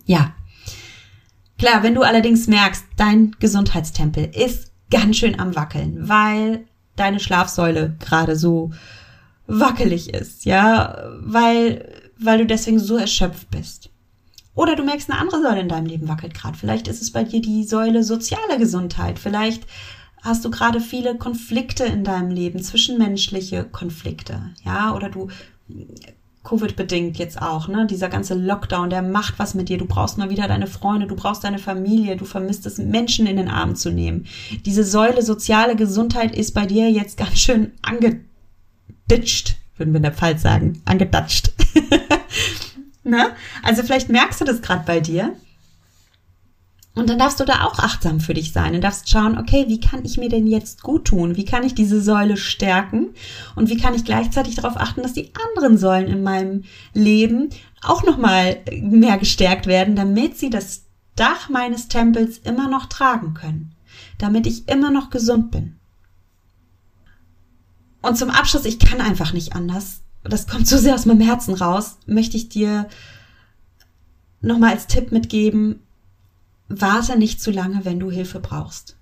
Ja. Klar, wenn du allerdings merkst, dein Gesundheitstempel ist ganz schön am Wackeln, weil deine Schlafsäule gerade so wackelig ist, ja, weil, weil du deswegen so erschöpft bist. Oder du merkst, eine andere Säule in deinem Leben wackelt gerade. Vielleicht ist es bei dir die Säule soziale Gesundheit. Vielleicht hast du gerade viele Konflikte in deinem Leben, zwischenmenschliche Konflikte, ja, oder du Covid-bedingt jetzt auch, ne? Dieser ganze Lockdown, der macht was mit dir. Du brauchst mal wieder deine Freunde, du brauchst deine Familie, du vermisst es, Menschen in den Arm zu nehmen. Diese Säule soziale Gesundheit ist bei dir jetzt ganz schön angeditscht, würden wir in der Pfalz sagen. Angedatscht. ne? Also vielleicht merkst du das gerade bei dir und dann darfst du da auch achtsam für dich sein und darfst schauen, okay, wie kann ich mir denn jetzt gut tun? Wie kann ich diese Säule stärken? Und wie kann ich gleichzeitig darauf achten, dass die anderen Säulen in meinem Leben auch nochmal mehr gestärkt werden, damit sie das Dach meines Tempels immer noch tragen können? Damit ich immer noch gesund bin. Und zum Abschluss, ich kann einfach nicht anders. Das kommt so sehr aus meinem Herzen raus, möchte ich dir nochmal als Tipp mitgeben, Warte nicht zu lange, wenn du Hilfe brauchst.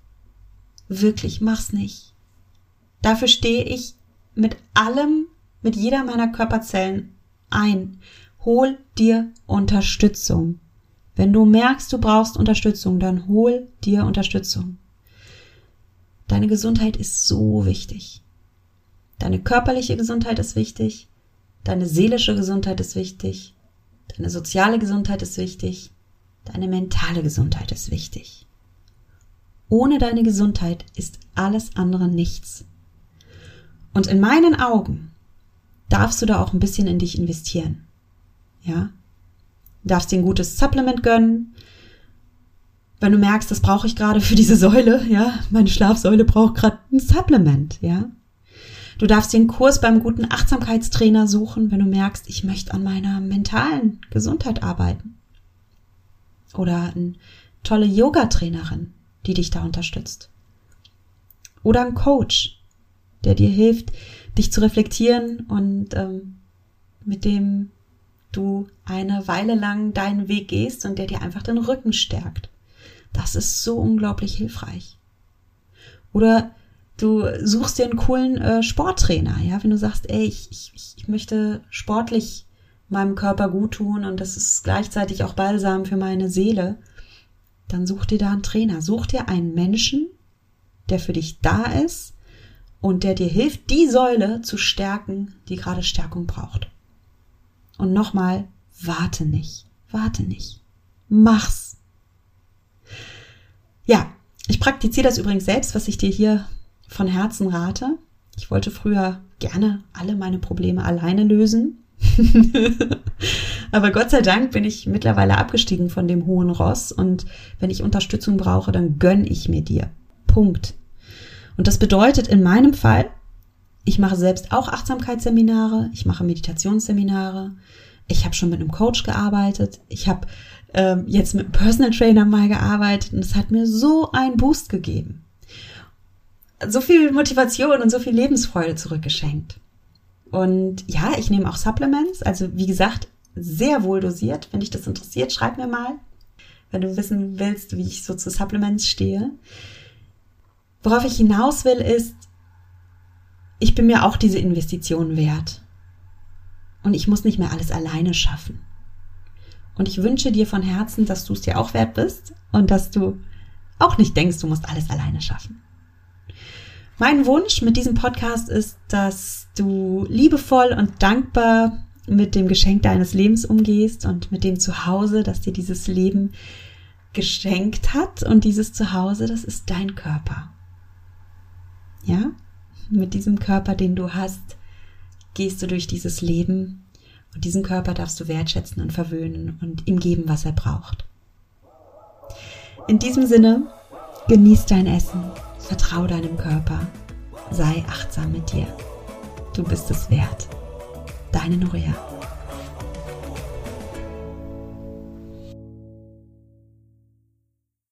Wirklich, mach's nicht. Dafür stehe ich mit allem, mit jeder meiner Körperzellen ein. Hol dir Unterstützung. Wenn du merkst, du brauchst Unterstützung, dann hol dir Unterstützung. Deine Gesundheit ist so wichtig. Deine körperliche Gesundheit ist wichtig. Deine seelische Gesundheit ist wichtig. Deine soziale Gesundheit ist wichtig. Deine mentale Gesundheit ist wichtig. Ohne deine Gesundheit ist alles andere nichts. Und in meinen Augen darfst du da auch ein bisschen in dich investieren. Ja? Du darfst dir ein gutes Supplement gönnen. Wenn du merkst, das brauche ich gerade für diese Säule, ja, meine Schlafsäule braucht gerade ein Supplement, ja. Du darfst einen Kurs beim guten Achtsamkeitstrainer suchen, wenn du merkst, ich möchte an meiner mentalen Gesundheit arbeiten oder eine tolle Yoga-Trainerin, die dich da unterstützt. Oder ein Coach, der dir hilft, dich zu reflektieren und ähm, mit dem du eine Weile lang deinen Weg gehst und der dir einfach den Rücken stärkt. Das ist so unglaublich hilfreich. Oder du suchst dir einen coolen äh, Sporttrainer, ja, wenn du sagst, ey, ich, ich, ich möchte sportlich meinem Körper gut tun und das ist gleichzeitig auch Balsam für meine Seele, dann such dir da einen Trainer. Such dir einen Menschen, der für dich da ist und der dir hilft, die Säule zu stärken, die gerade Stärkung braucht. Und nochmal, warte nicht, warte nicht. Mach's. Ja, ich praktiziere das übrigens selbst, was ich dir hier von Herzen rate. Ich wollte früher gerne alle meine Probleme alleine lösen. Aber Gott sei Dank bin ich mittlerweile abgestiegen von dem hohen Ross und wenn ich Unterstützung brauche, dann gönn ich mir dir. Punkt. Und das bedeutet in meinem Fall, ich mache selbst auch Achtsamkeitsseminare, ich mache Meditationsseminare, ich habe schon mit einem Coach gearbeitet, ich habe ähm, jetzt mit einem Personal Trainer mal gearbeitet und es hat mir so einen Boost gegeben. So viel Motivation und so viel Lebensfreude zurückgeschenkt. Und ja, ich nehme auch Supplements. Also wie gesagt, sehr wohl dosiert. Wenn dich das interessiert, schreib mir mal, wenn du wissen willst, wie ich so zu Supplements stehe. Worauf ich hinaus will, ist, ich bin mir auch diese Investition wert. Und ich muss nicht mehr alles alleine schaffen. Und ich wünsche dir von Herzen, dass du es dir auch wert bist und dass du auch nicht denkst, du musst alles alleine schaffen. Mein Wunsch mit diesem Podcast ist, dass du liebevoll und dankbar mit dem Geschenk deines Lebens umgehst und mit dem Zuhause, das dir dieses Leben geschenkt hat. Und dieses Zuhause, das ist dein Körper. Ja? Mit diesem Körper, den du hast, gehst du durch dieses Leben. Und diesen Körper darfst du wertschätzen und verwöhnen und ihm geben, was er braucht. In diesem Sinne, genieß dein Essen Vertrau deinem Körper. Sei achtsam mit dir. Du bist es wert. Deine Nuria.